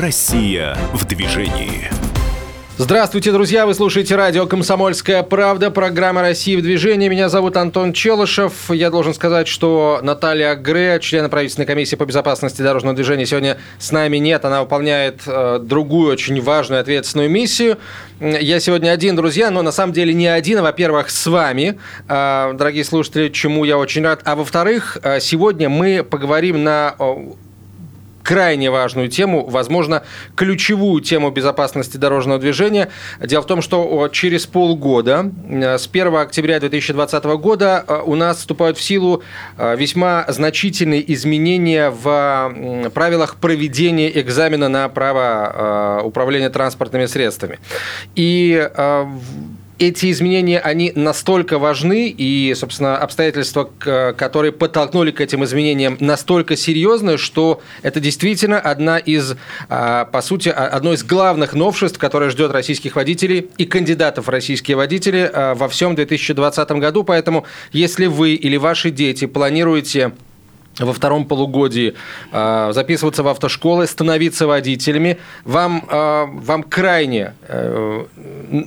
Россия в движении. Здравствуйте, друзья! Вы слушаете радио «Комсомольская правда», программа «Россия в движении». Меня зовут Антон Челышев. Я должен сказать, что Наталья Гре, член правительственной комиссии по безопасности дорожного движения, сегодня с нами нет. Она выполняет э, другую очень важную ответственную миссию. Я сегодня один, друзья, но на самом деле не один. А, во-первых, с вами, э, дорогие слушатели, чему я очень рад. А во-вторых, э, сегодня мы поговорим на крайне важную тему, возможно, ключевую тему безопасности дорожного движения. Дело в том, что через полгода, э, с 1 октября 2020 года, э, у нас вступают в силу э, весьма значительные изменения в правилах проведения экзамена на право управления транспортными средствами. И эти изменения, они настолько важны, и, собственно, обстоятельства, которые подтолкнули к этим изменениям, настолько серьезны, что это действительно одна из, а, по сути, одно из главных новшеств, которое ждет российских водителей и кандидатов в российские водители а, во всем 2020 году. Поэтому, если вы или ваши дети планируете во втором полугодии э, записываться в автошколы, становиться водителями, вам, э, вам крайне э,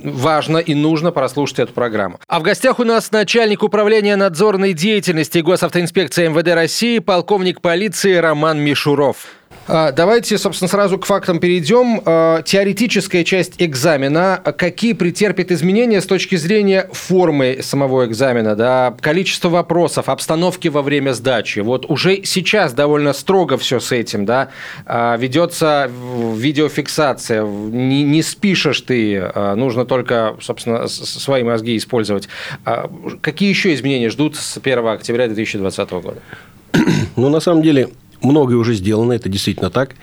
важно и нужно прослушать эту программу. А в гостях у нас начальник управления надзорной деятельности госавтоинспекции МВД России, полковник полиции Роман Мишуров. А, давайте, собственно, сразу к фактам перейдем. А, теоретическая часть экзамена. Какие претерпит изменения с точки зрения формы самого экзамена, да, количество вопросов, обстановки во время сдачи? Вот уже сейчас довольно строго все с этим, да, а, ведется видеофиксация, не, не спишешь ты, нужно только, собственно, свои мозги использовать. Какие еще изменения ждут с 1 октября 2020 года? Ну, на самом деле, многое уже сделано, это действительно так.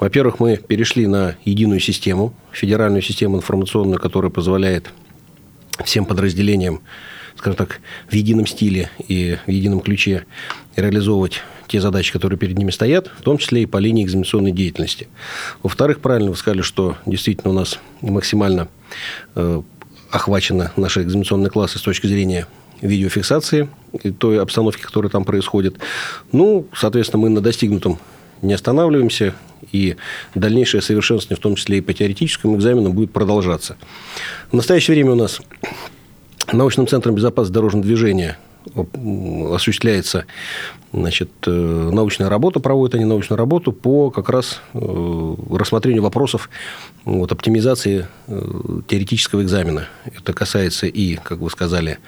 Во-первых, мы перешли на единую систему, федеральную систему информационную, которая позволяет всем подразделениям, скажем так, в едином стиле и в едином ключе реализовывать те задачи, которые перед ними стоят, в том числе и по линии экзаменационной деятельности. Во-вторых, правильно вы сказали, что действительно у нас максимально э, охвачены наши экзаменационные классы с точки зрения видеофиксации той обстановки, которая там происходит. Ну, соответственно, мы на достигнутом не останавливаемся, и дальнейшее совершенствование, в том числе и по теоретическому экзамену, будет продолжаться. В настоящее время у нас научным центром безопасности дорожного движения осуществляется значит, э, научная работа, проводят они научную работу по как раз э, рассмотрению вопросов вот, оптимизации э, теоретического экзамена. Это касается и, как вы сказали,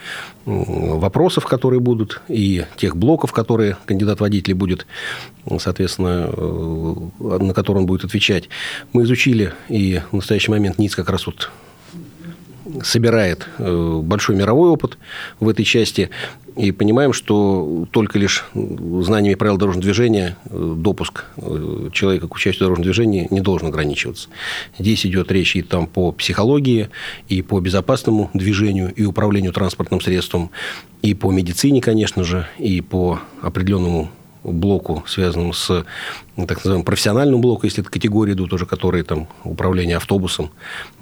вопросов, которые будут, и тех блоков, которые кандидат водителей будет, соответственно, на которые он будет отвечать. Мы изучили, и в настоящий момент НИЦ как раз вот собирает большой мировой опыт в этой части и понимаем, что только лишь знаниями правил дорожного движения э, допуск э, человека к участию в дорожном движении не должен ограничиваться. Здесь идет речь и там по психологии, и по безопасному движению, и управлению транспортным средством, и по медицине, конечно же, и по определенному блоку, связанному с ну, так называемым профессиональным блоком, если это категории идут уже, которые там управление автобусом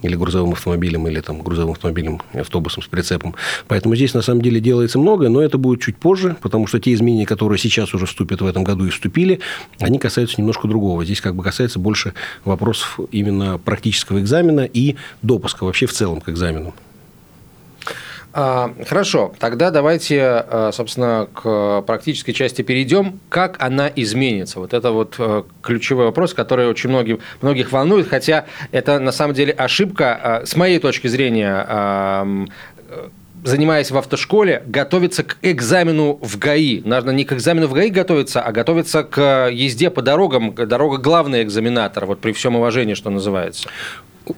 или грузовым автомобилем, или там грузовым автомобилем автобусом с прицепом. Поэтому здесь на самом деле делается многое, но это будет чуть позже, потому что те изменения, которые сейчас уже вступят в этом году и вступили, они касаются немножко другого. Здесь как бы касается больше вопросов именно практического экзамена и допуска вообще в целом к экзамену. А, хорошо, тогда давайте, а, собственно, к практической части перейдем. Как она изменится? Вот это вот э, ключевой вопрос, который очень многих, многих волнует, хотя это на самом деле ошибка, а, с моей точки зрения, занимаясь в автошколе, готовиться к экзамену в ГАИ. Нужно не к экзамену в ГАИ готовиться, а готовиться к езде по дорогам. Дорога – главный экзаменатор, вот при всем уважении, что называется.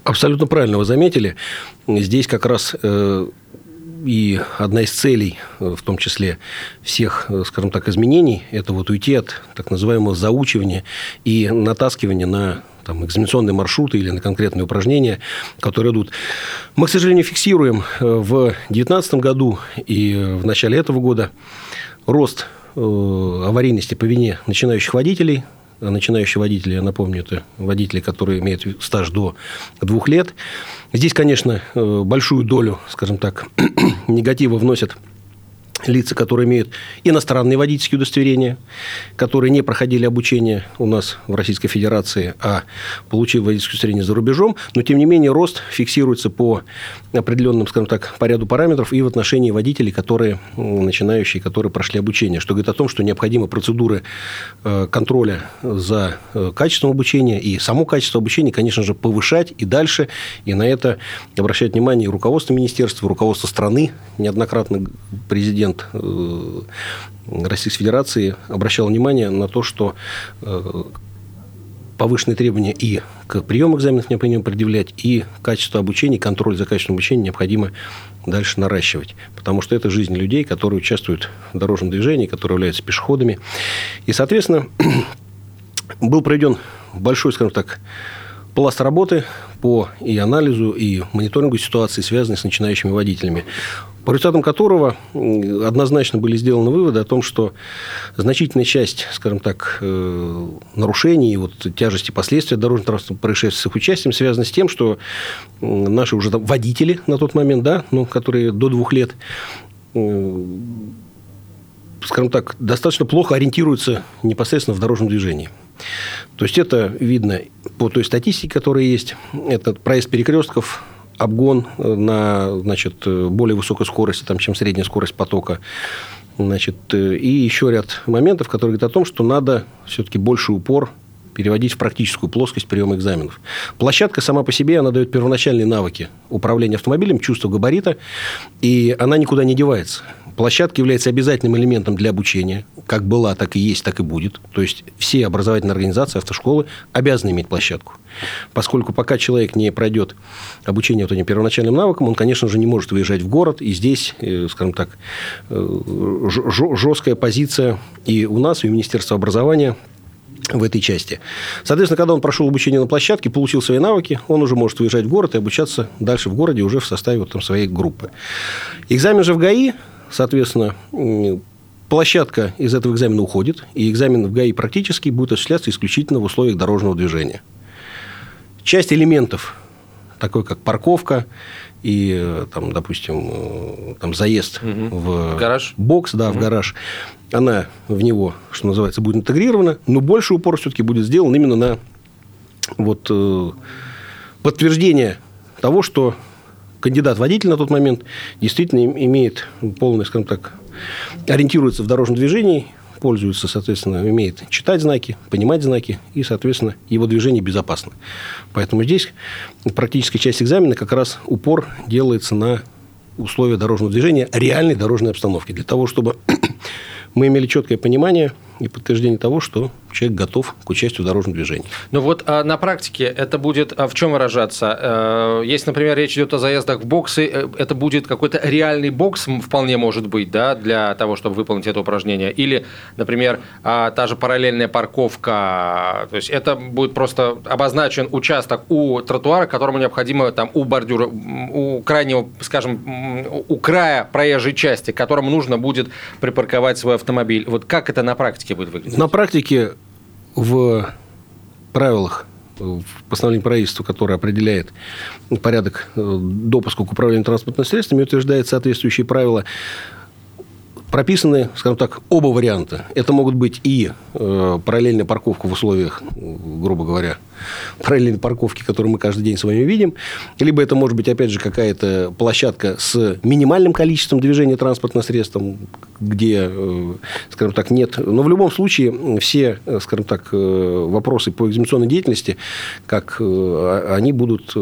Абсолютно правильно вы заметили. Здесь как раз э, и одна из целей, э, в том числе всех, э, скажем так, изменений, это вот уйти от так называемого заучивания и натаскивания на там, экзаменационные маршруты или на конкретные упражнения, которые идут. Мы, к сожалению, фиксируем э, в 2019 году и в начале этого года рост аварийности по вине начинающих водителей – начинающие водители, я напомню, это водители, которые имеют стаж до двух лет. Здесь, конечно, э, большую долю, скажем так, негатива вносят лица, которые имеют иностранные водительские удостоверения, которые не проходили обучение у нас в Российской Федерации, а получили водительское удостоверение за рубежом, но, тем не менее, рост фиксируется по определенным, скажем так, по ряду параметров и в отношении водителей, которые начинающие, которые прошли обучение, что говорит о том, что необходимы процедуры э, контроля за э, качеством обучения. И само качество обучения, конечно же, повышать и дальше, и на это обращать внимание и руководство министерства, и руководство страны, неоднократно президент президент э, Российской Федерации обращал внимание на то, что э, повышенные требования и к приему экзаменов необходимо предъявлять, и качество обучения, контроль за качеством обучения необходимо дальше наращивать. Потому что это жизнь людей, которые участвуют в дорожном движении, которые являются пешеходами. И, соответственно, был проведен большой, скажем так, пласт работы по и анализу, и мониторингу ситуации, связанной с начинающими водителями по результатам которого однозначно были сделаны выводы о том, что значительная часть, скажем так, э, нарушений, вот, тяжести последствий дорожно-транспортных происшествий с их участием связаны с тем, что наши уже там водители на тот момент, да, ну, которые до двух лет скажем так, достаточно плохо ориентируются непосредственно в дорожном движении. То есть, это видно по той статистике, которая есть. Это проезд перекрестков, обгон э, на значит, э, более высокой скорости, там, чем средняя скорость потока. Значит, э, и еще ряд моментов, которые говорят о том, что надо все-таки больше упор переводить в практическую плоскость приема экзаменов. Площадка сама по себе, она дает первоначальные навыки управления автомобилем, чувство габарита, и она никуда не девается. Площадка является обязательным элементом для обучения. Как была, так и есть, так и будет. То есть, все образовательные организации, автошколы обязаны иметь площадку. Поскольку пока человек не пройдет обучение вот этим первоначальным навыкам, он, конечно же, не может выезжать в город. И здесь, э, скажем так, э, жесткая позиция и у нас, и у Министерства образования в этой части. Соответственно, когда он прошел обучение на площадке, получил свои навыки, он уже может выезжать в город и обучаться дальше в городе уже в составе вот там своей группы. Экзамен же в ГАИ Соответственно, площадка из этого экзамена уходит, и экзамен в ГАИ практически будет осуществляться исключительно в условиях дорожного движения. Часть элементов, такой как парковка и, там, допустим, там, заезд угу. в гараж. бокс, да, угу. в гараж, она в него, что называется, будет интегрирована, но больше упор все-таки будет сделан именно на вот, э, подтверждение того, что кандидат-водитель на тот момент действительно имеет полный, скажем так, ориентируется в дорожном движении, пользуется, соответственно, умеет читать знаки, понимать знаки, и, соответственно, его движение безопасно. Поэтому здесь практическая часть экзамена как раз упор делается на условия дорожного движения, реальной дорожной обстановки, для того, чтобы мы имели четкое понимание и подтверждение того, что человек готов к участию в дорожном движении. Ну вот а на практике это будет а в чем выражаться? Э, если, например, речь идет о заездах в боксы, э, это будет какой-то реальный бокс, вполне может быть, да, для того, чтобы выполнить это упражнение. Или, например, а, та же параллельная парковка. То есть это будет просто обозначен участок у тротуара, которому необходимо там у бордюра, у крайнего, скажем, у края проезжей части, которому нужно будет припарковать свой автомобиль. Вот как это на практике? Практике будет выглядеть? На практике в правилах в постановлении правительства, которое определяет порядок э, допуска к управлению транспортными средствами, утверждает соответствующие правила прописаны, скажем так, оба варианта. Это могут быть и э, параллельная парковка в условиях, грубо говоря, параллельной парковки, которую мы каждый день с вами видим, либо это может быть, опять же, какая-то площадка с минимальным количеством движения транспортных средств, где, э, скажем так, нет. Но в любом случае все, э, скажем так, э, вопросы по экзаменационной деятельности, как э, они будут, э,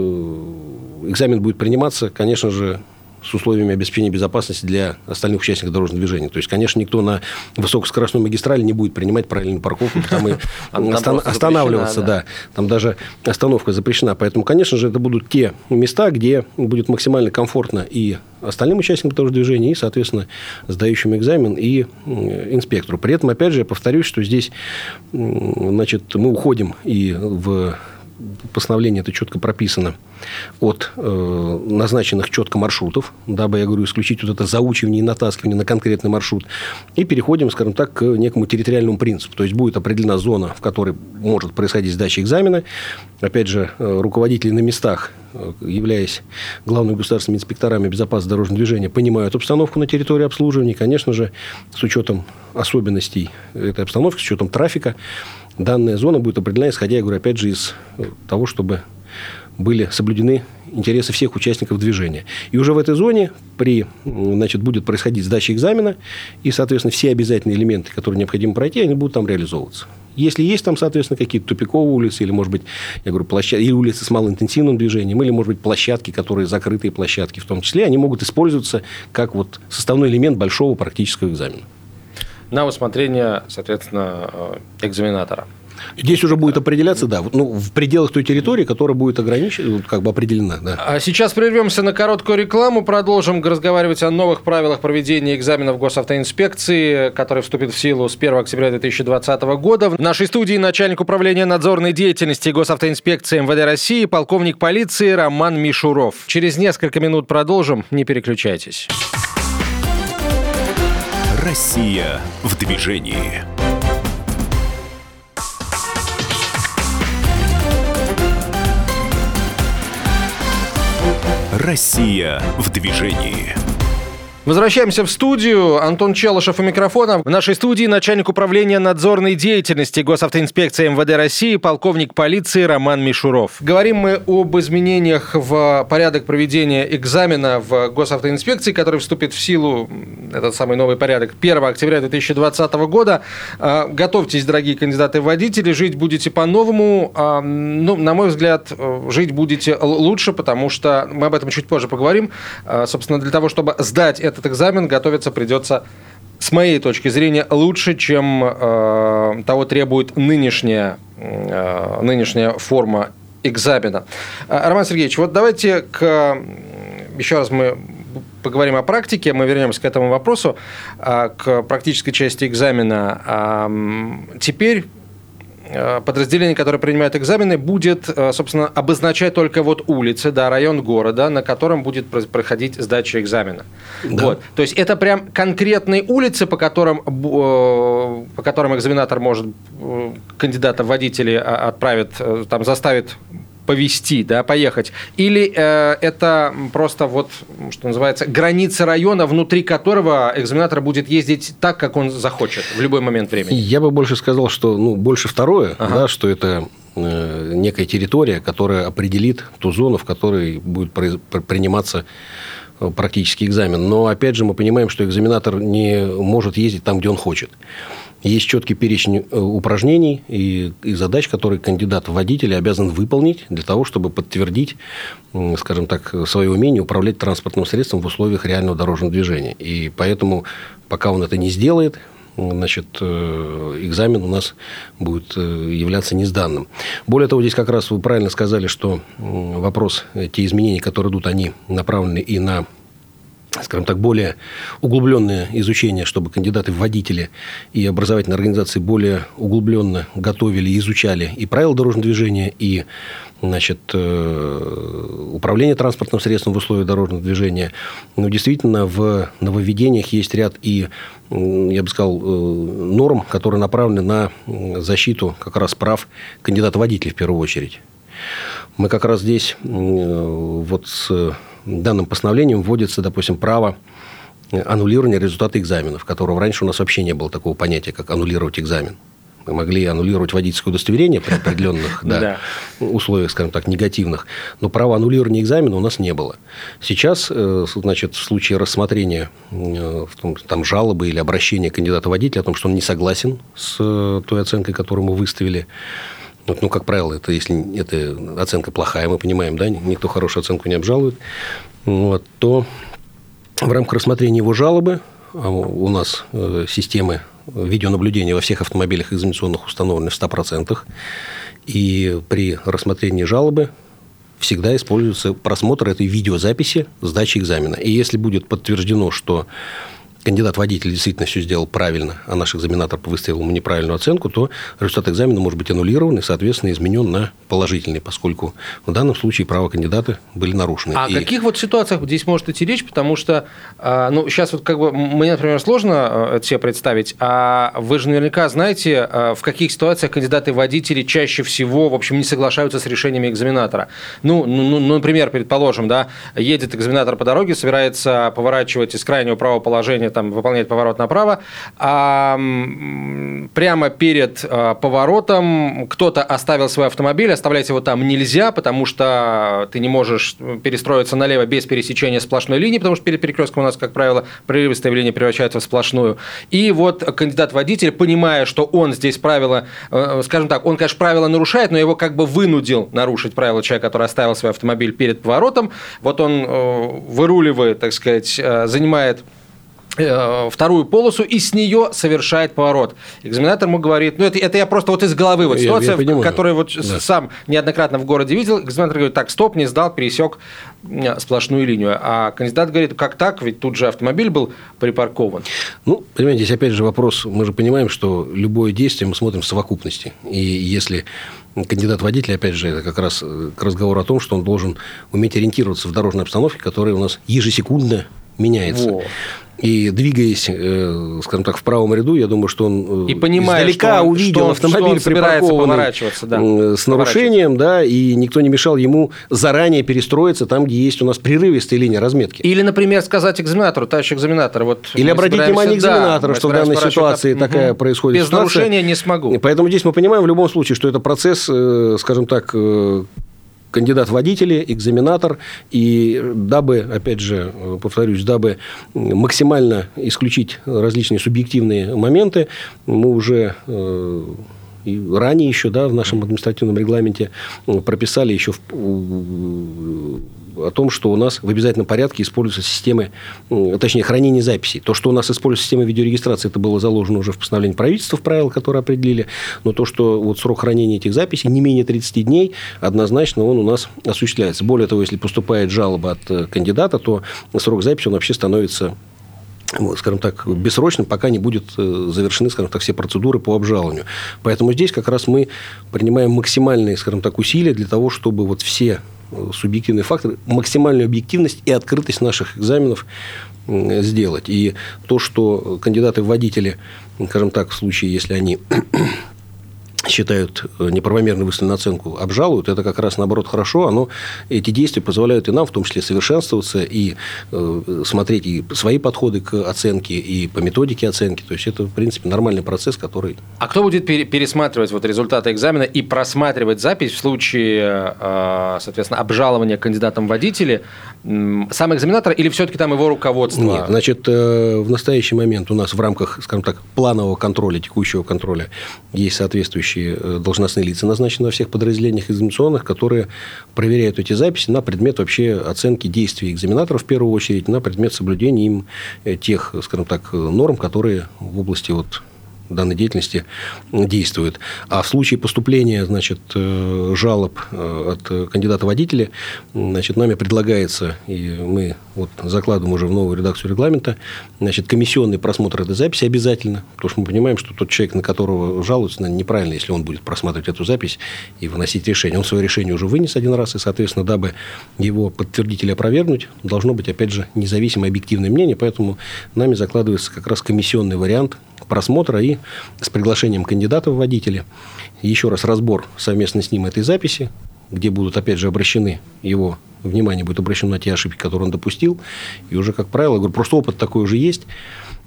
экзамен будет приниматься, конечно же, с условиями обеспечения безопасности для остальных участников дорожного движения. То есть, конечно, никто на высокоскоростной магистрали не будет принимать параллельную парковку, там и останавливаться, да. Там даже остановка запрещена. Поэтому, конечно же, это будут те места, где будет максимально комфортно и остальным участникам дорожного движения, и, соответственно, сдающим экзамен, и инспектору. При этом, опять же, я повторюсь, что здесь значит, мы уходим и в постановлении это четко прописано, от э, назначенных четко маршрутов, дабы, я говорю, исключить вот это заучивание и натаскивание на конкретный маршрут. И переходим, скажем так, к некому территориальному принципу. То есть, будет определена зона, в которой может происходить сдача экзамена. Опять же, э, руководители на местах, э, являясь главными государственными инспекторами безопасности дорожного движения, понимают обстановку на территории обслуживания. И, конечно же, с учетом особенностей этой обстановки, с учетом трафика, данная зона будет определена, исходя, я говорю, опять же, из того, чтобы были соблюдены интересы всех участников движения. И уже в этой зоне при, значит, будет происходить сдача экзамена, и, соответственно, все обязательные элементы, которые необходимо пройти, они будут там реализовываться. Если есть там, соответственно, какие-то тупиковые улицы, или, может быть, я говорю, площадки, или улицы с малоинтенсивным движением, или, может быть, площадки, которые закрытые площадки в том числе, они могут использоваться как вот составной элемент большого практического экзамена. На усмотрение, соответственно, э, экзаменатора. Здесь уже будет определяться, да, ну, в пределах той территории, которая будет ограничена, как бы определена. Да. А сейчас прервемся на короткую рекламу, продолжим разговаривать о новых правилах проведения экзаменов госавтоинспекции, которые вступят в силу с 1 октября 2020 года. В нашей студии начальник управления надзорной деятельности госавтоинспекции МВД России, полковник полиции Роман Мишуров. Через несколько минут продолжим, не переключайтесь. Россия в движении. Россия в движении. Возвращаемся в студию. Антон Челышев у микрофона. В нашей студии начальник управления надзорной деятельности госавтоинспекции МВД России, полковник полиции Роман Мишуров. Говорим мы об изменениях в порядок проведения экзамена в госавтоинспекции, который вступит в силу, этот самый новый порядок, 1 октября 2020 года. А, готовьтесь, дорогие кандидаты в водители, жить будете по-новому. А, ну, на мой взгляд, жить будете лучше, потому что мы об этом чуть позже поговорим. А, собственно, для того, чтобы сдать это этот экзамен готовиться придется с моей точки зрения, лучше, чем э, того требует нынешняя, э, нынешняя форма экзамена. Э, Роман Сергеевич, вот давайте к... Еще раз мы поговорим о практике, мы вернемся к этому вопросу, э, к практической части экзамена. Теперь подразделение, которое принимает экзамены, будет, э, собственно, обозначать только вот улицы, да, район города, на котором будет проходить сдача экзамена. Да. Вот. То есть это прям конкретные улицы, по которым, э, по которым экзаменатор может кандидата в водители а, отправит, там заставит повести, да, поехать? Или э, это просто вот, что называется, граница района, внутри которого экзаменатор будет ездить так, как он захочет в любой момент времени? Я бы больше сказал, что, ну, больше второе, ага. да, что это э, некая территория, которая определит ту зону, в которой будет приниматься э, практический экзамен. Но, опять же, мы понимаем, что экзаменатор не может ездить там, где он хочет. Есть четкий перечень э, упражнений и, и задач, которые кандидат в водители обязан выполнить для того, чтобы подтвердить, скажем так, свое умение управлять транспортным средством в условиях реального дорожного движения. И поэтому, пока он это не сделает, значит, э, экзамен у нас будет э, являться несданным. Более того, здесь как раз вы правильно сказали, что вопрос, те изменения, которые идут, они направлены и на скажем так, более углубленное изучение, чтобы кандидаты в водители и образовательные организации более углубленно готовили и изучали и правила дорожного движения, и значит, э, управление транспортным средством в условиях дорожного движения. Но действительно в нововведениях есть ряд и, я бы сказал, э, норм, которые направлены на защиту как раз прав кандидата водителей в первую очередь. Мы как раз здесь э, вот с данным постановлением вводится, допустим, право аннулирования результата экзаменов, которого раньше у нас вообще не было такого понятия, как аннулировать экзамен. Мы могли аннулировать водительское удостоверение при определенных да, условиях, скажем так, негативных, но права аннулирования экзамена у нас не было. Сейчас, э, значит, в случае рассмотрения э, там, жалобы или обращения кандидата водителя о том, что он не согласен с э, той оценкой, которую мы выставили, вот, ну, как правило, это если эта оценка плохая, мы понимаем, да, никто хорошую оценку не обжалует, вот, то в рамках рассмотрения его жалобы а у нас э, системы видеонаблюдения во всех автомобилях экзаменационных установлены в 100%. И при рассмотрении жалобы всегда используется просмотр этой видеозаписи сдачи экзамена. И если будет подтверждено, что кандидат-водитель действительно все сделал правильно, а наш экзаменатор выставил ему неправильную оценку, то результат экзамена может быть аннулирован и, соответственно, изменен на положительный, поскольку в данном случае права кандидата были нарушены. А и... о каких вот ситуациях здесь может идти речь? Потому что, а, ну, сейчас вот как бы мне, например, сложно это себе представить, а вы же наверняка знаете, а, в каких ситуациях кандидаты-водители чаще всего, в общем, не соглашаются с решениями экзаменатора. Ну, ну, ну например, предположим, да, едет экзаменатор по дороге, собирается поворачивать из крайнего правого положения там выполняет поворот направо, а прямо перед а, поворотом кто-то оставил свой автомобиль, оставлять его там нельзя, потому что ты не можешь перестроиться налево без пересечения сплошной линии, потому что перед перекрестком у нас, как правило, прерывистая линия превращается в сплошную. И вот кандидат-водитель, понимая, что он здесь правила, э, скажем так, он, конечно, правила нарушает, но его как бы вынудил нарушить правила человек, который оставил свой автомобиль перед поворотом. Вот он э, выруливает, так сказать, э, занимает Э, вторую полосу и с нее совершает поворот. Экзаменатор ему говорит, ну это, это я просто вот из головы, вот ситуация, я, я которую вот да. сам неоднократно в городе видел, экзаменатор говорит, так, стоп, не сдал, пересек сплошную линию. А кандидат говорит, как так, ведь тут же автомобиль был припаркован. Ну, понимаете, здесь опять же вопрос, мы же понимаем, что любое действие мы смотрим в совокупности. И если кандидат водитель, опять же, это как раз э, к разговору о том, что он должен уметь ориентироваться в дорожной обстановке, которая у нас ежесекундно меняется. Во. И двигаясь, э, скажем так, в правом ряду, я думаю, что он э, и понимая, издалека что он, увидел что он, автомобиль что он припаркованный да, с нарушением, да, и никто не мешал ему заранее перестроиться там, где есть у нас прерывистая линия разметки. Или, например, сказать экзаменатору, товарищ экзаменатор, вот Или обратить внимание экзаменатора, да, что в данной ситуации угу. такая происходит Без ситуация. нарушения не смогу. Поэтому здесь мы понимаем в любом случае, что это процесс, э, скажем так, кандидат водители, экзаменатор, и дабы, опять же, повторюсь, дабы максимально исключить различные субъективные моменты, мы уже э, и ранее еще да, в нашем административном регламенте прописали еще в, о том, что у нас в обязательном порядке используются системы, точнее, хранение записей. То, что у нас используется система видеорегистрации, это было заложено уже в постановлении правительства, в правила, которые определили. Но то, что вот срок хранения этих записей не менее 30 дней, однозначно он у нас осуществляется. Более того, если поступает жалоба от э, кандидата, то срок записи он вообще становится скажем так, бессрочным, пока не будут э, завершены, скажем так, все процедуры по обжалованию. Поэтому здесь как раз мы принимаем максимальные, скажем так, усилия для того, чтобы вот все субъективные факторы, максимальную объективность и открытость наших экзаменов сделать. И то, что кандидаты в водители, скажем так, в случае, если они считают э, неправомерно выставленную оценку, обжалуют, это как раз наоборот хорошо. Оно, эти действия позволяют и нам, в том числе, совершенствоваться и э, смотреть и свои подходы к оценке, и по методике оценки. То есть, это, в принципе, нормальный процесс, который... А кто будет пересматривать вот результаты экзамена и просматривать запись в случае, э, соответственно, обжалования кандидатом водителя? Сам экзаменатор или все-таки там его руководство? Нет, значит, э, в настоящий момент у нас в рамках, скажем так, планового контроля, текущего контроля есть соответствующие соответствующие э, должностные лица назначены во всех подразделениях экзаменационных, которые проверяют эти записи на предмет вообще оценки действий экзаменаторов в первую очередь, на предмет соблюдения им э, тех, скажем так, норм, которые в области вот данной деятельности действует. А в случае поступления значит, э, жалоб э, от кандидата водителя, значит, нами предлагается, и мы вот закладываем уже в новую редакцию регламента, значит, комиссионный просмотр этой записи обязательно, потому что мы понимаем, что тот человек, на которого жалуются, наверное, неправильно, если он будет просматривать эту запись и выносить решение. Он свое решение уже вынес один раз, и, соответственно, дабы его подтвердить или опровергнуть, должно быть, опять же, независимое объективное мнение, поэтому нами закладывается как раз комиссионный вариант просмотра и с приглашением кандидата в водители. Еще раз разбор совместно с ним этой записи, где будут, опять же, обращены его внимание будет обращено на те ошибки, которые он допустил. И уже, как правило, говорю, просто опыт такой уже есть.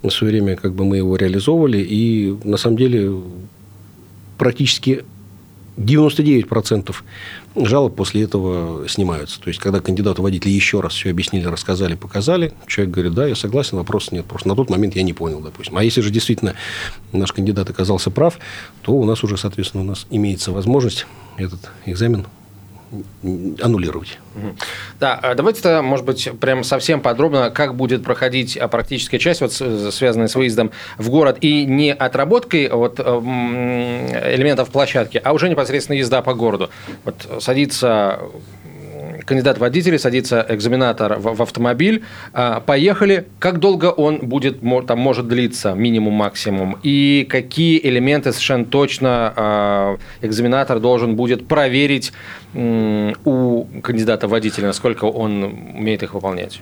В свое время как бы мы его реализовывали. И на самом деле практически 99% жалоб после этого снимаются. То есть, когда кандидату водителя еще раз все объяснили, рассказали, показали, человек говорит, да, я согласен, вопроса нет. Просто на тот момент я не понял, допустим. А если же действительно наш кандидат оказался прав, то у нас уже, соответственно, у нас имеется возможность этот экзамен аннулировать. Да, а давайте тогда, может быть, прям совсем подробно, как будет проходить а, практическая часть, вот, связанная с выездом в город, и не отработкой вот, элементов площадки, а уже непосредственно езда по городу. Вот садится кандидат водитель, садится экзаменатор в, в автомобиль, а, поехали. Как долго он будет, там, может длиться, минимум, максимум? И какие элементы совершенно точно а, экзаменатор должен будет проверить у кандидата водителя, насколько он умеет их выполнять?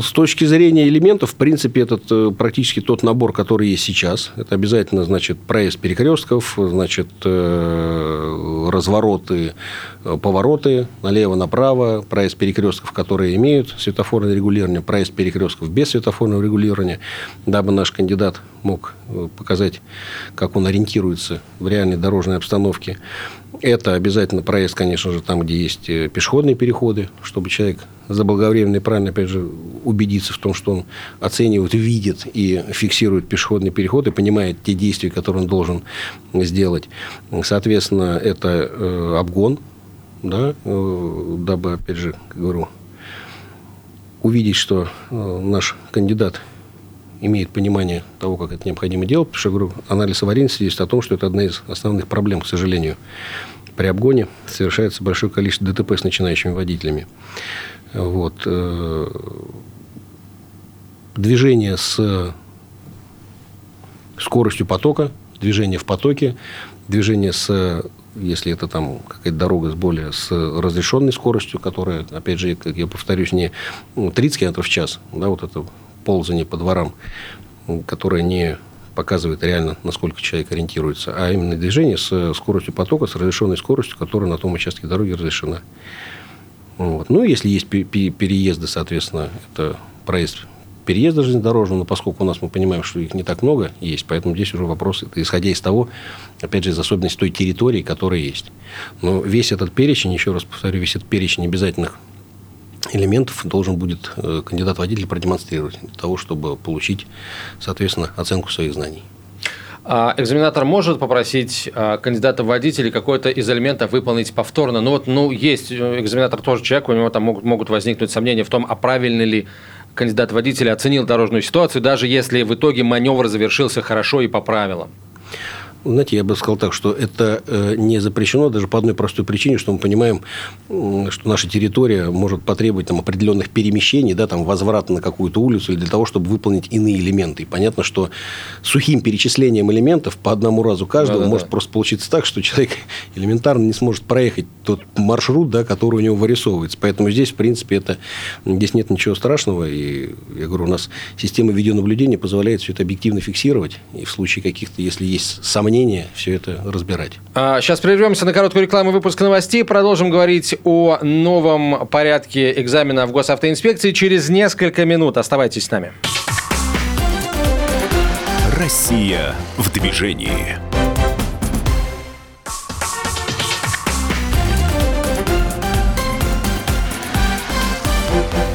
С точки зрения элементов, в принципе, этот э, практически тот набор, который есть сейчас. Это обязательно, значит, проезд перекрестков, значит, э, развороты, э, повороты налево-направо, проезд перекрестков, которые имеют светофорное регулирование, проезд перекрестков без светофорного регулирования, дабы наш кандидат мог показать, как он ориентируется в реальной дорожной обстановке. Это обязательно проезд, конечно же, там, где есть э, пешеходные переходы, чтобы человек заблаговременно и правильно, опять же, убедиться в том, что он оценивает, видит и фиксирует пешеходный переход и понимает те действия, которые он должен сделать. Соответственно, это э, обгон, да, э, дабы, опять же, говорю, увидеть, что наш кандидат имеет понимание того, как это необходимо делать, потому что, говорю, анализ аварийности есть о том, что это одна из основных проблем, к сожалению. При обгоне совершается большое количество ДТП с начинающими водителями. Вот. Э, движение с скоростью потока, движение в потоке, движение с если это там какая-то дорога с более с разрешенной скоростью, которая, опять же, как я повторюсь, не 30 км в час, да, вот это ползание по дворам, которое не показывает реально, насколько человек ориентируется, а именно движение с скоростью потока, с разрешенной скоростью, которая на том участке дороги разрешена. Вот. Ну, если есть переезды, соответственно, это проезд переезда железнодорожного, но поскольку у нас мы понимаем, что их не так много есть, поэтому здесь уже вопрос, исходя из того, опять же, из особенностей той территории, которая есть. Но весь этот перечень, еще раз повторю, весь этот перечень обязательных элементов должен будет э, кандидат-водитель продемонстрировать для того, чтобы получить, соответственно, оценку своих знаний. А экзаменатор может попросить а, кандидата в водители какой-то из элементов выполнить повторно. Ну вот, ну есть э, экзаменатор тоже человек, у него там могут, могут возникнуть сомнения в том, а правильно ли кандидат водителя оценил дорожную ситуацию, даже если в итоге маневр завершился хорошо и по правилам. Знаете, я бы сказал так, что это э, не запрещено даже по одной простой причине, что мы понимаем, что наша территория может потребовать там, определенных перемещений, да, там, возврата на какую-то улицу или для того, чтобы выполнить иные элементы. И понятно, что сухим перечислением элементов по одному разу каждого да, да, может да. просто получиться так, что человек элементарно не сможет проехать тот маршрут, да, который у него вырисовывается. Поэтому здесь, в принципе, это, здесь нет ничего страшного. И я говорю, у нас система видеонаблюдения позволяет все это объективно фиксировать. И в случае каких-то, если есть сомнения, мнение все это разбирать. А, сейчас прервемся на короткую рекламу выпуск новостей. Продолжим говорить о новом порядке экзамена в госавтоинспекции через несколько минут. Оставайтесь с нами. Россия в движении.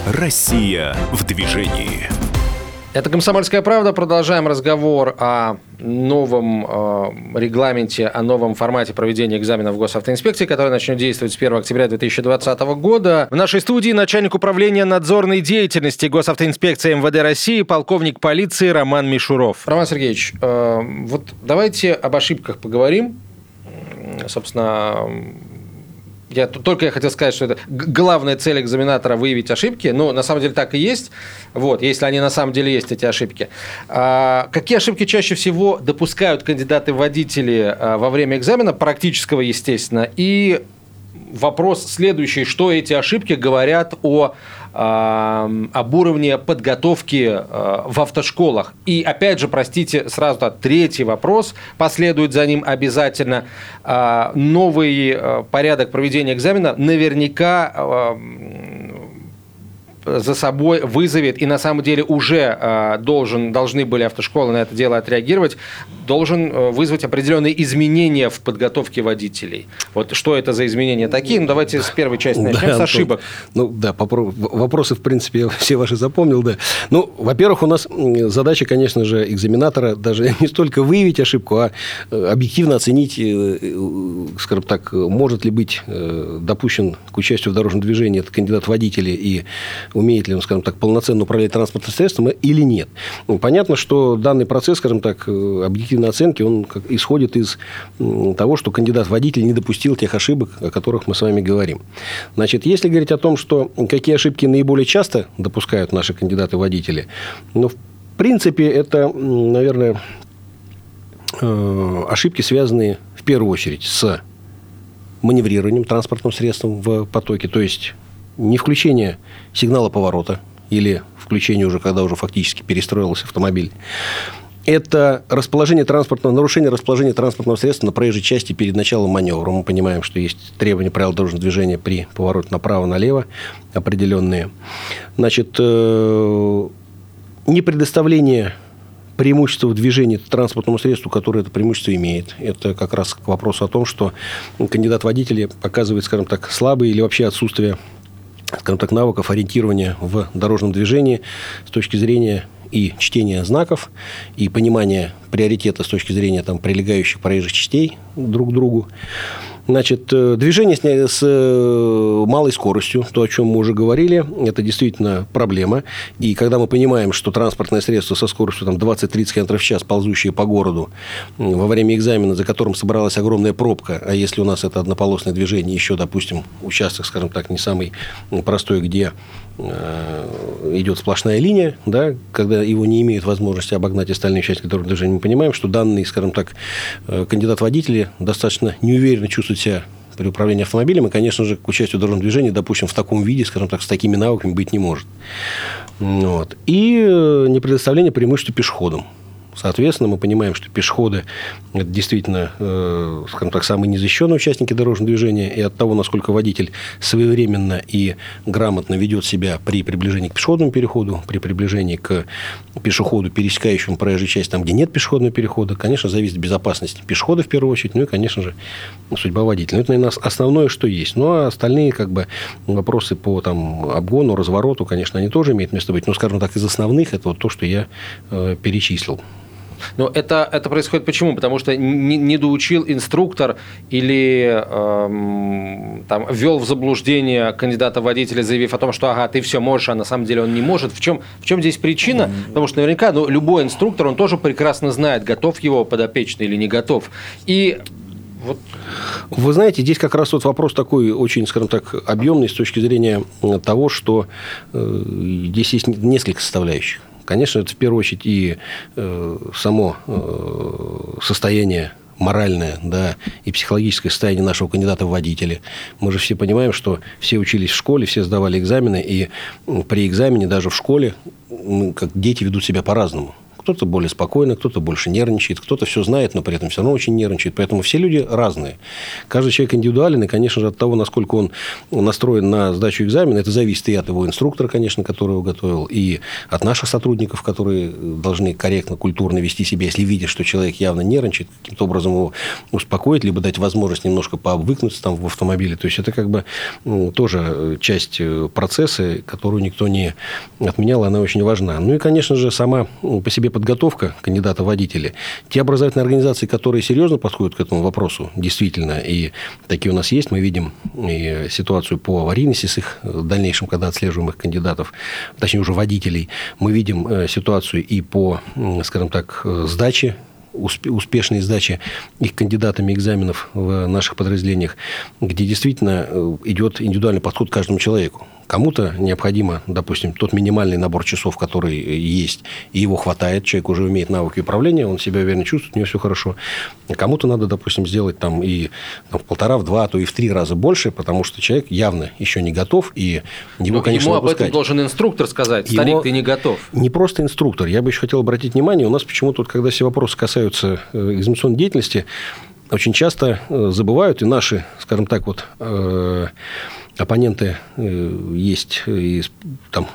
Россия в движении. Это «Комсомольская правда». Продолжаем разговор о новом э, регламенте, о новом формате проведения экзаменов в госавтоинспекции, который начнет действовать с 1 октября 2020 года. В нашей студии начальник управления надзорной деятельности госавтоинспекции МВД России, полковник полиции Роман Мишуров. Роман Сергеевич, э, вот давайте об ошибках поговорим. Собственно, я только я хотел сказать, что это главная цель экзаменатора выявить ошибки. Ну, на самом деле так и есть. Вот, если они на самом деле есть, эти ошибки. А, какие ошибки чаще всего допускают кандидаты-водители а, во время экзамена, практического, естественно, и вопрос следующий, что эти ошибки говорят о об уровне подготовки э, в автошколах. И опять же, простите, сразу третий вопрос, последует за ним обязательно. А, новый э, порядок проведения экзамена наверняка за собой вызовет, и на самом деле уже э, должен, должны были автошколы на это дело отреагировать, должен э, вызвать определенные изменения в подготовке водителей. Вот что это за изменения такие? Ну, давайте с первой части начнем, да, с ошибок. Ну, да, вопросы, в принципе, я все ваши запомнил, да. Ну, во-первых, у нас задача, конечно же, экзаменатора даже не столько выявить ошибку, а э, объективно оценить, скажем так, может ли быть допущен к участию в дорожном движении этот кандидат водителя и умеет ли он, скажем так, полноценно управлять транспортным средством или нет. Ну, понятно, что данный процесс, скажем так, объективно объективной оценки, он исходит из того, что кандидат-водитель не допустил тех ошибок, о которых мы с вами говорим. Значит, если говорить о том, что какие ошибки наиболее часто допускают наши кандидаты-водители, ну, в принципе, это, наверное, э, ошибки, связанные в первую очередь с маневрированием транспортным средством в потоке, то есть не включение сигнала поворота или включение уже, когда уже фактически перестроился автомобиль. Это расположение транспортного, нарушение расположения транспортного средства на проезжей части перед началом маневра. Мы понимаем, что есть требования правил дорожного движения при повороте направо-налево определенные. Значит, э, не предоставление преимущество в движении транспортному средству, которое это преимущество имеет. Это как раз к вопросу о том, что кандидат водителя показывает, скажем так, слабые или вообще отсутствие скажем так, навыков ориентирования в дорожном движении с точки зрения и чтения знаков, и понимания приоритета с точки зрения там, прилегающих проезжих частей друг к другу. Значит, э, движение с э, малой скоростью, то, о чем мы уже говорили, это действительно проблема. И когда мы понимаем, что транспортное средство со скоростью там, 20-30 км в час, ползущее по городу во время экзамена, за которым собралась огромная пробка, а если у нас это однополосное движение, еще, допустим, участок, скажем так, не самый простой, где идет сплошная линия, да, когда его не имеют возможности обогнать остальные участники дорожного движения, мы понимаем, что данный, скажем так, кандидат водителя достаточно неуверенно чувствует себя при управлении автомобилем, и, конечно же, к участию в дорожном движении, допустим, в таком виде, скажем так, с такими навыками быть не может. Вот. И э, не предоставление преимущества пешеходам. Соответственно, мы понимаем, что пешеходы – это действительно, э, скажем так, самые незащищенные участники дорожного движения. И от того, насколько водитель своевременно и грамотно ведет себя при приближении к пешеходному переходу, при приближении к пешеходу, пересекающему проезжую часть там, где нет пешеходного перехода, конечно, зависит безопасность пешехода в первую очередь, ну и, конечно же, судьба водителя. Ну, это, наверное, основное, что есть. Ну, а остальные как бы, вопросы по там, обгону, развороту, конечно, они тоже имеют место быть. Но, скажем так, из основных это вот то, что я э, перечислил. Но это, это происходит почему? Потому что не, не доучил инструктор или эм, там, ввел в заблуждение кандидата водителя, заявив о том, что ага, ты все можешь, а на самом деле он не может. В чем, в чем здесь причина? Потому что наверняка ну, любой инструктор, он тоже прекрасно знает, готов его подопечный или не готов. И вот. Вы знаете, здесь как раз вот вопрос такой очень, скажем так, объемный с точки зрения того, что э, здесь есть несколько составляющих. Конечно, это в первую очередь и э, само э, состояние моральное, да, и психологическое состояние нашего кандидата в водители. Мы же все понимаем, что все учились в школе, все сдавали экзамены, и при экзамене даже в школе как дети ведут себя по-разному. Кто-то более спокойно, кто-то больше нервничает, кто-то все знает, но при этом все равно очень нервничает. Поэтому все люди разные. Каждый человек индивидуален, и, конечно же, от того, насколько он настроен на сдачу экзамена, это зависит и от его инструктора, конечно, который его готовил, и от наших сотрудников, которые должны корректно, культурно вести себя, если видят, что человек явно нервничает, каким-то образом его успокоить, либо дать возможность немножко пообвыкнуться там в автомобиле. То есть, это как бы тоже часть э, процесса, которую никто не отменял, она очень важна. Ну и, конечно же, сама по себе подготовка кандидата водителя. Те образовательные организации, которые серьезно подходят к этому вопросу, действительно, и такие у нас есть, мы видим и ситуацию по аварийности с их дальнейшим, когда отслеживаем их кандидатов, точнее уже водителей, мы видим э, ситуацию и по, скажем так, сдаче успешной сдачи их кандидатами экзаменов в наших подразделениях, где действительно э, идет индивидуальный подход к каждому человеку. Кому-то необходимо, допустим, тот минимальный набор часов, который есть, и его хватает, человек уже имеет навыки управления, он себя уверенно чувствует, у него все хорошо. Кому-то надо, допустим, сделать там и там, в полтора, в два, а то и в три раза больше, потому что человек явно еще не готов, и его, Но конечно, ему об этом должен инструктор сказать, старик, его... ты не готов. Не просто инструктор. Я бы еще хотел обратить внимание, у нас почему-то, когда все вопросы касаются э, экзаменационной деятельности, очень часто э, забывают, и наши, скажем так, вот э, оппоненты э, есть из, там,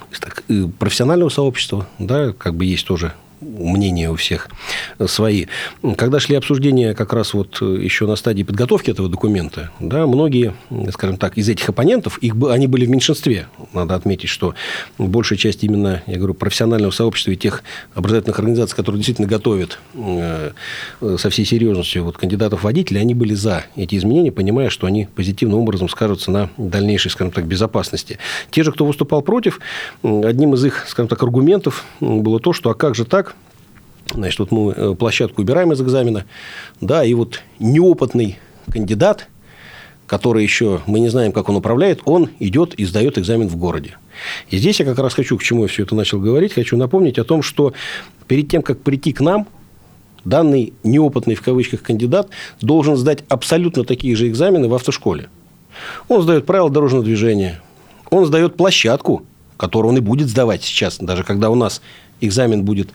из профессионального сообщества, да, как бы есть тоже мнения у всех свои. Когда шли обсуждения как раз вот еще на стадии подготовки этого документа, да, многие, скажем так, из этих оппонентов, их, они были в меньшинстве. Надо отметить, что большая часть именно, я говорю, профессионального сообщества и тех образовательных организаций, которые действительно готовят э, со всей серьезностью вот, кандидатов водителей, они были за эти изменения, понимая, что они позитивным образом скажутся на дальнейшей, скажем так, безопасности. Те же, кто выступал против, одним из их, скажем так, аргументов было то, что а как же так, Значит, вот мы э, площадку убираем из экзамена, да, и вот неопытный кандидат, который еще, мы не знаем, как он управляет, он идет и сдает экзамен в городе. И здесь я как раз хочу, к чему я все это начал говорить, хочу напомнить о том, что перед тем, как прийти к нам, данный неопытный в кавычках кандидат должен сдать абсолютно такие же экзамены в автошколе. Он сдает правила дорожного движения, он сдает площадку, которую он и будет сдавать сейчас, даже когда у нас экзамен будет,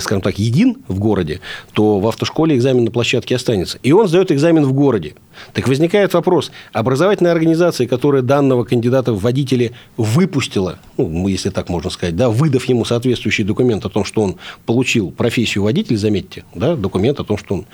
скажем так, един в городе, то в автошколе экзамен на площадке останется. И он сдает экзамен в городе. Так возникает вопрос, образовательная организация, которая данного кандидата в водители выпустила, ну, если так можно сказать, да, выдав ему соответствующий документ о том, что он получил профессию водителя, заметьте, да, документ о том, что он...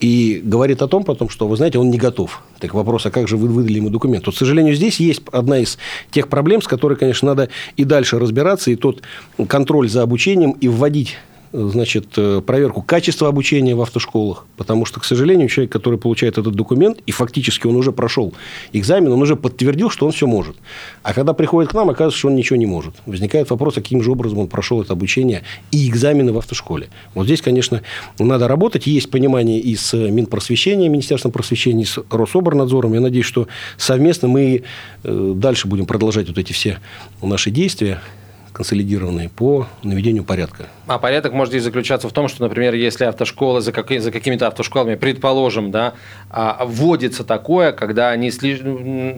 И говорит о том потом, что, вы знаете, он не готов. Так вопрос, а как же вы выдали ему документ? Вот, к сожалению, здесь есть одна из тех проблем, с которой, конечно, надо и дальше разбираться, и тот контроль за обучением, и вводить значит, э, проверку качества обучения в автошколах, потому что, к сожалению, человек, который получает этот документ, и фактически он уже прошел экзамен, он уже подтвердил, что он все может. А когда приходит к нам, оказывается, что он ничего не может. Возникает вопрос, а каким же образом он прошел это обучение и экзамены в автошколе. Вот здесь, конечно, надо работать. Есть понимание и с Минпросвещения, Министерством просвещения, и с Рособорнадзором. Я надеюсь, что совместно мы э, дальше будем продолжать вот эти все наши действия консолидированные по наведению порядка. А порядок может здесь заключаться в том, что, например, если автошколы за, как, за какими-то автошколами, предположим, да, а, вводится такое, когда они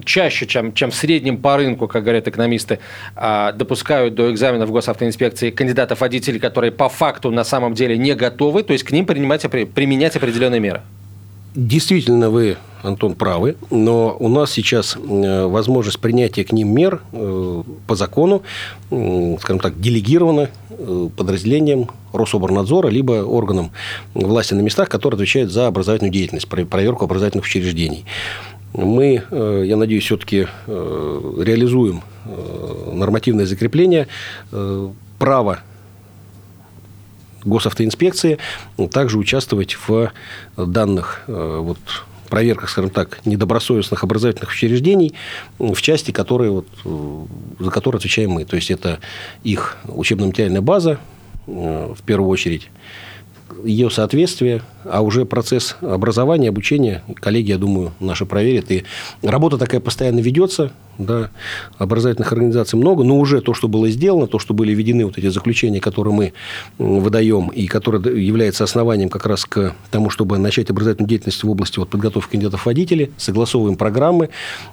чаще, чем, чем в среднем по рынку, как говорят экономисты, а, допускают до экзаменов госавтоинспекции кандидатов-водителей, которые по факту на самом деле не готовы, то есть к ним принимать, применять определенные меры. Действительно, вы, Антон, правы, но у нас сейчас э, возможность принятия к ним мер э, по закону, скажем так, делегирована э, подразделением Рособорнадзора, либо органам власти на местах, которые отвечают за образовательную деятельность, проверку образовательных учреждений. Мы, я надеюсь, все-таки реализуем нормативное закрепление права госавтоинспекции также участвовать в данных э, вот, проверках, скажем так, недобросовестных образовательных учреждений в части, которые, вот, э, за которые отвечаем мы. То есть, это их учебно-материальная база, э, в первую очередь, ее соответствие, а уже процесс образования, обучения, коллеги, я думаю, наши проверят. И работа такая постоянно ведется, да, образовательных организаций много, но уже то, что было сделано, то, что были введены вот эти заключения, которые мы выдаем, и которые являются основанием как раз к тому, чтобы начать образовательную деятельность в области вот, подготовки кандидатов водителей, согласовываем программы,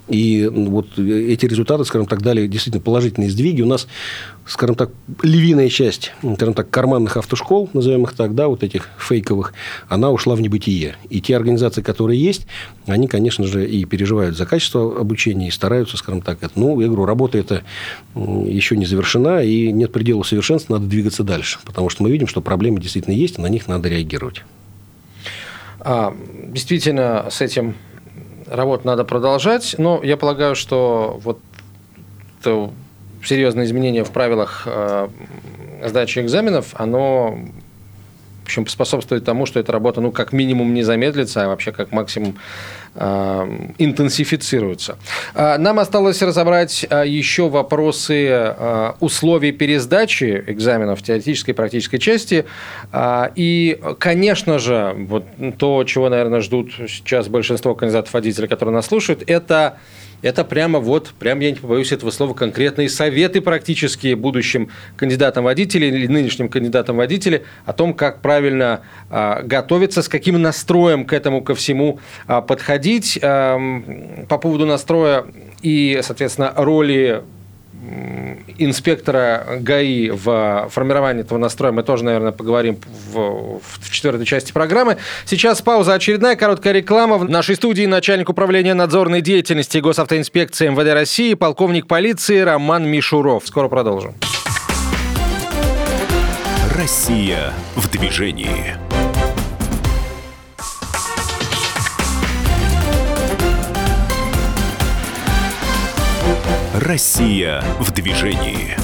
и вот эти результаты, скажем так, дали действительно положительные сдвиги. У нас, скажем так, львиная часть, скажем так, карманных автошкол, назовем их так, да, вот этих фейковых, она ушла в небытие. И те организации, которые есть, они, конечно же, и переживают за качество обучения, и стараются, скажем скажем так. Это, ну, я говорю, работа эта еще не завершена, и нет предела совершенства, надо двигаться дальше. Потому что мы видим, что проблемы действительно есть, и на них надо реагировать. А, действительно, с этим работу надо продолжать, но я полагаю, что вот то серьезное изменение в правилах э, сдачи экзаменов, оно в общем, способствует тому, что эта работа, ну, как минимум, не замедлится, а вообще как максимум э, интенсифицируется. Э, нам осталось разобрать э, еще вопросы э, условий пересдачи экзаменов теоретической и практической части. И, конечно же, вот то, чего, наверное, ждут сейчас большинство кандидатов-водителей, которые нас слушают, это это прямо вот, прям я не побоюсь этого слова, конкретные советы практические будущим кандидатам водителей или нынешним кандидатам водителей о том, как правильно а, готовиться, с каким настроем к этому ко всему а, подходить. А, по поводу настроя и, соответственно, роли инспектора ГАИ в формировании этого настроя мы тоже, наверное, поговорим в, в четвертой части программы. Сейчас пауза очередная, короткая реклама. В нашей студии начальник управления надзорной деятельности госавтоинспекции МВД России, полковник полиции Роман Мишуров. Скоро продолжим. Россия в движении. Россия в движении.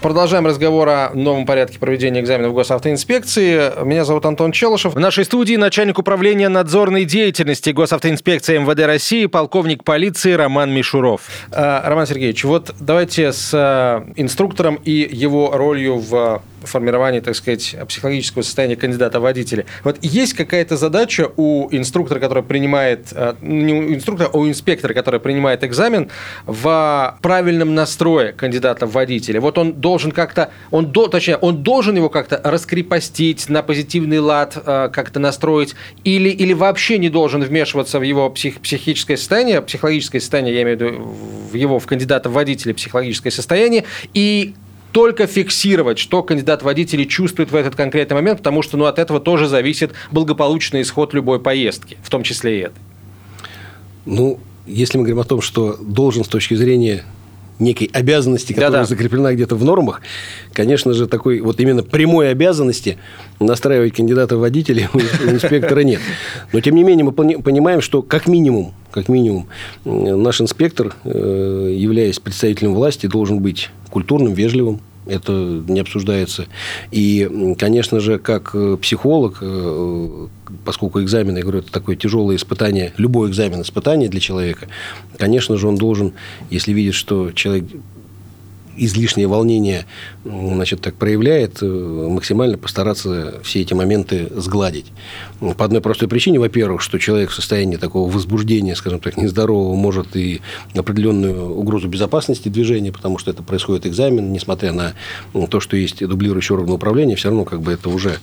Продолжаем разговор о новом порядке проведения экзаменов госавтоинспекции. Меня зовут Антон Челышев. В нашей студии начальник управления надзорной деятельности госавтоинспекции МВД России, полковник полиции Роман Мишуров. А, Роман Сергеевич, вот давайте с а, инструктором и его ролью в формирования, так сказать, психологического состояния кандидата водителя. Вот есть какая-то задача у инструктора, который принимает, э, не у инструктора, а у инспектора, который принимает экзамен, в правильном настрое кандидата в водителя. Вот он должен как-то, он, до, точнее, он должен его как-то раскрепостить, на позитивный лад э, как-то настроить, или, или вообще не должен вмешиваться в его псих, психическое состояние, психологическое состояние, я имею в виду в его, в кандидата в водителя психологическое состояние, и только фиксировать, что кандидат водителей чувствует в этот конкретный момент, потому что ну, от этого тоже зависит благополучный исход любой поездки, в том числе и этой. Ну, если мы говорим о том, что должен с точки зрения некой обязанности, которая Да-да. закреплена где-то в нормах, конечно же, такой вот именно прямой обязанности настраивать кандидата в водителя у инспектора нет. Но, тем не менее, мы понимаем, что как минимум, как минимум, наш инспектор, э, являясь представителем власти, должен быть культурным, вежливым, это не обсуждается. И, конечно же, как э, психолог, э, поскольку экзамен, я говорю, это такое тяжелое испытание, любой экзамен испытание для человека, конечно же, он должен, если видит, что человек излишнее волнение значит, так проявляет, э, максимально постараться все эти моменты сгладить. По одной простой причине, во-первых, что человек в состоянии такого возбуждения, скажем так, нездорового, может и определенную угрозу безопасности движения, потому что это происходит экзамен, несмотря на то, что есть дублирующий орган управления, все равно как бы это уже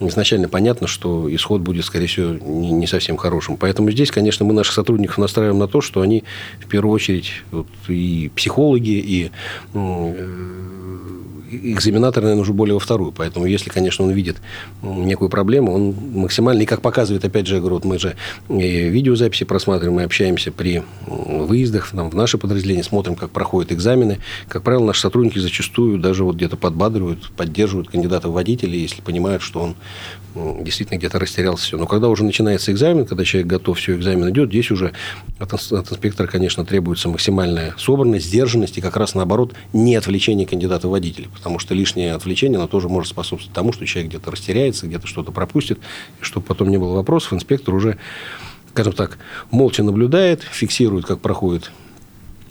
изначально понятно, что исход будет, скорее всего, не совсем хорошим. Поэтому здесь, конечно, мы наших сотрудников настраиваем на то, что они в первую очередь вот, и психологи, и ろう экзаменатор, наверное, уже более во вторую. Поэтому, если, конечно, он видит некую проблему, он максимально, и как показывает, опять же, я говорю, вот мы же видеозаписи просматриваем, мы общаемся при выездах там, в наше подразделение, смотрим, как проходят экзамены. Как правило, наши сотрудники зачастую даже вот где-то подбадривают, поддерживают кандидата в водителя, если понимают, что он действительно где-то растерялся. Все. Но когда уже начинается экзамен, когда человек готов, все, экзамен идет, здесь уже от, от инспектора, конечно, требуется максимальная собранность, сдержанность и как раз наоборот не отвлечение кандидата в водителя. Потому что лишнее отвлечение, оно тоже может способствовать тому, что человек где-то растеряется, где-то что-то пропустит. И чтобы потом не было вопросов, инспектор уже, скажем так, молча наблюдает, фиксирует, как проходит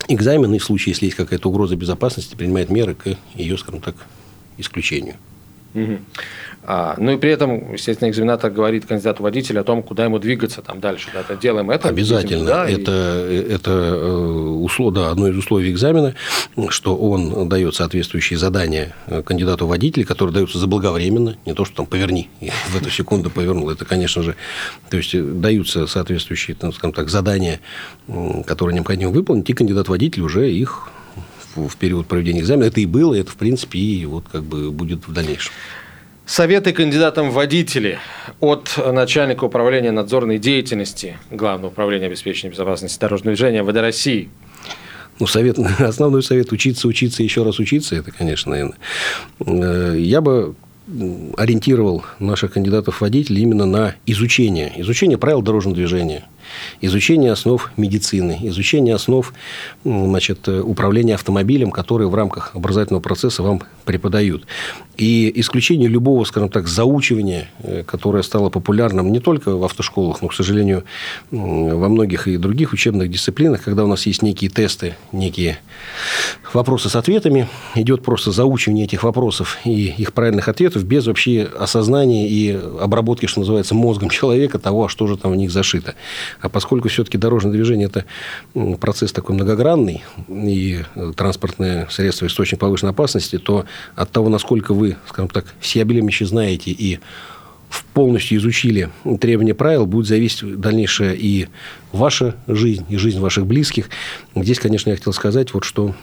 экзамен, и в случае, если есть какая-то угроза безопасности, принимает меры к ее, скажем так, исключению. Угу. А, ну и при этом, естественно, экзаменатор говорит кандидату водителя о том, куда ему двигаться там дальше. Да, это делаем это. Обязательно. Да, это и... это э, услов, да, одно из условий экзамена, что он дает соответствующие задания кандидату водителя, которые даются заблаговременно, не то, что там поверни, в эту секунду повернул. Это, конечно же, то есть даются соответствующие, скажем так, задания, которые необходимо выполнить, и кандидат водитель уже их в период проведения экзамена. Это и было, это, в принципе, и вот как бы будет в дальнейшем. Советы кандидатам в водители от начальника управления надзорной деятельности Главного управления обеспечения безопасности дорожного движения ВД России. Ну, совет, основной совет – учиться, учиться, еще раз учиться. Это, конечно, наверное. Э, я бы ориентировал наших кандидатов в водители именно на изучение. Изучение правил дорожного движения – изучение основ медицины, изучение основ значит, управления автомобилем, которые в рамках образовательного процесса вам преподают. И исключение любого, скажем так, заучивания, э, которое стало популярным не только в автошколах, но, к сожалению, во многих и других учебных дисциплинах, когда у нас есть некие тесты, некие вопросы с ответами, идет просто заучивание этих вопросов и их правильных ответов без вообще осознания и обработки, что называется, мозгом человека того, а что же там в них зашито. А поскольку все-таки дорожное движение – это процесс такой многогранный, и транспортное средство – источник повышенной опасности, то от того, насколько вы, скажем так, всеобъемлюще знаете и полностью изучили требования правил, будет зависеть дальнейшая и ваша жизнь, и жизнь ваших близких. Здесь, конечно, я хотел сказать, вот что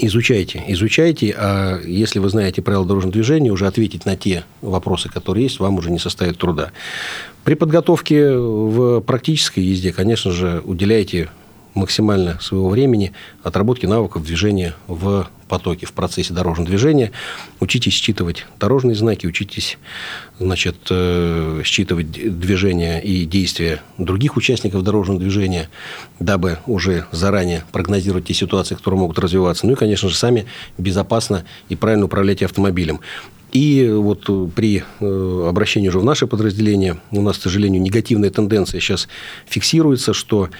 Изучайте, изучайте, а если вы знаете правила дорожного движения, уже ответить на те вопросы, которые есть, вам уже не составит труда. При подготовке в практической езде, конечно же, уделяйте максимально своего времени отработки навыков движения в потоке, в процессе дорожного движения. Учитесь считывать дорожные знаки, учитесь значит, э, считывать движения и действия других участников дорожного движения, дабы уже заранее прогнозировать те ситуации, которые могут развиваться. Ну и, конечно же, сами безопасно и правильно управлять автомобилем. И вот при э, обращении уже в наше подразделение у нас, к сожалению, негативная тенденция сейчас фиксируется, что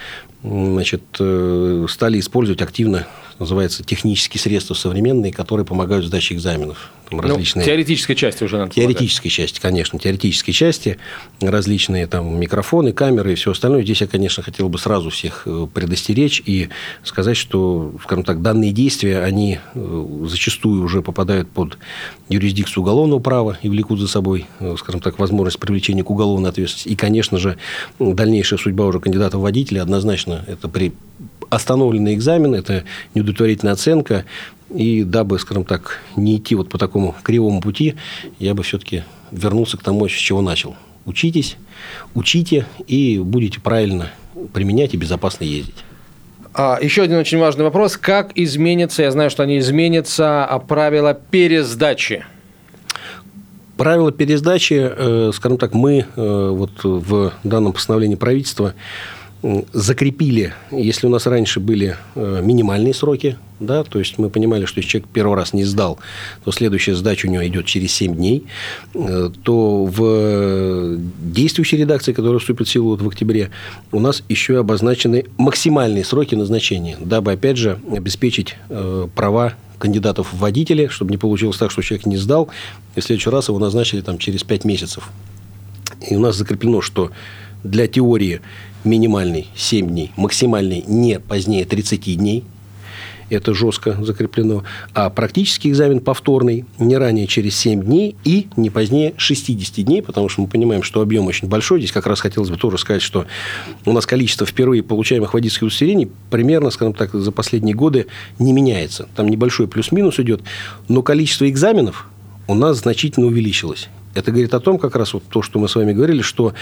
значит, э, стали использовать активно называется, технические средства современные, которые помогают в сдаче экзаменов. Там ну, различные... Теоретической части уже надо Теоретической части, конечно. Теоретической части. Различные там микрофоны, камеры и все остальное. Здесь я, конечно, хотел бы сразу всех э, предостеречь и сказать, что, скажем так, данные действия, они э, зачастую уже попадают под юрисдикцию уголовного права и влекут за собой, э, скажем так, возможность привлечения к уголовной ответственности. И, конечно же, дальнейшая судьба уже кандидата в водителя однозначно это при остановленный экзамен, это неудовлетворительная оценка, и дабы, скажем так, не идти вот по такому кривому пути, я бы все-таки вернулся к тому, с чего начал. Учитесь, учите и будете правильно применять и безопасно ездить. А, еще один очень важный вопрос. Как изменится, я знаю, что они изменятся, а правила пересдачи? Правила пересдачи, э, скажем так, мы э, вот в данном постановлении правительства закрепили, если у нас раньше были э, минимальные сроки, да, то есть мы понимали, что если человек первый раз не сдал, то следующая сдача у него идет через 7 дней, э, то в действующей редакции, которая вступит в силу вот в октябре, у нас еще обозначены максимальные сроки назначения, дабы, опять же, обеспечить э, права кандидатов в водители, чтобы не получилось так, что человек не сдал, и в следующий раз его назначили там, через 5 месяцев. И у нас закреплено, что для теории минимальный 7 дней, максимальный не позднее 30 дней. Это жестко закреплено. А практический экзамен повторный не ранее через 7 дней и не позднее 60 дней, потому что мы понимаем, что объем очень большой. Здесь как раз хотелось бы тоже сказать, что у нас количество впервые получаемых водительских удостоверений примерно, скажем так, за последние годы не меняется. Там небольшой плюс-минус идет, но количество экзаменов у нас значительно увеличилось. Это говорит о том, как раз вот то, что мы с вами говорили, что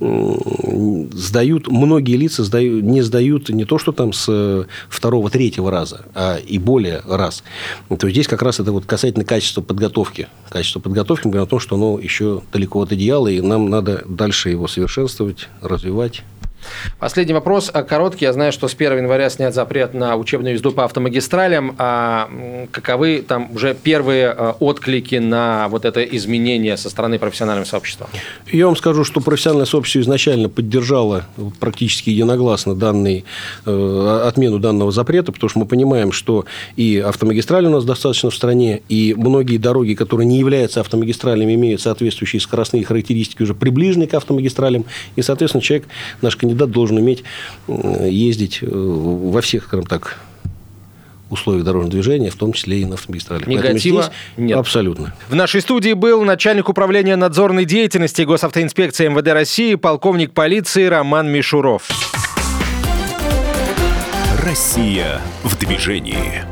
сдают, многие лица сдают, не сдают не то, что там с второго, третьего раза, а и более раз. То есть здесь как раз это вот касательно качества подготовки. Качество подготовки, мы говорим о том, что оно еще далеко от идеала, и нам надо дальше его совершенствовать, развивать. Последний вопрос, а, короткий. Я знаю, что с 1 января снят запрет на учебную езду по автомагистралям. А каковы там уже первые а, отклики на вот это изменение со стороны профессионального сообщества? Я вам скажу, что профессиональное сообщество изначально поддержало практически единогласно данный, э, отмену данного запрета, потому что мы понимаем, что и автомагистрали у нас достаточно в стране, и многие дороги, которые не являются автомагистралями, имеют соответствующие скоростные характеристики, уже приближенные к автомагистралям, и, соответственно, человек, наш кандидат кандидат должен уметь э, ездить э, во всех, скажем так, условиях дорожного движения, в том числе и на автомагистралях. Негатива нет. Абсолютно. В нашей студии был начальник управления надзорной деятельности госавтоинспекции МВД России, полковник полиции Роман Мишуров. Россия в движении.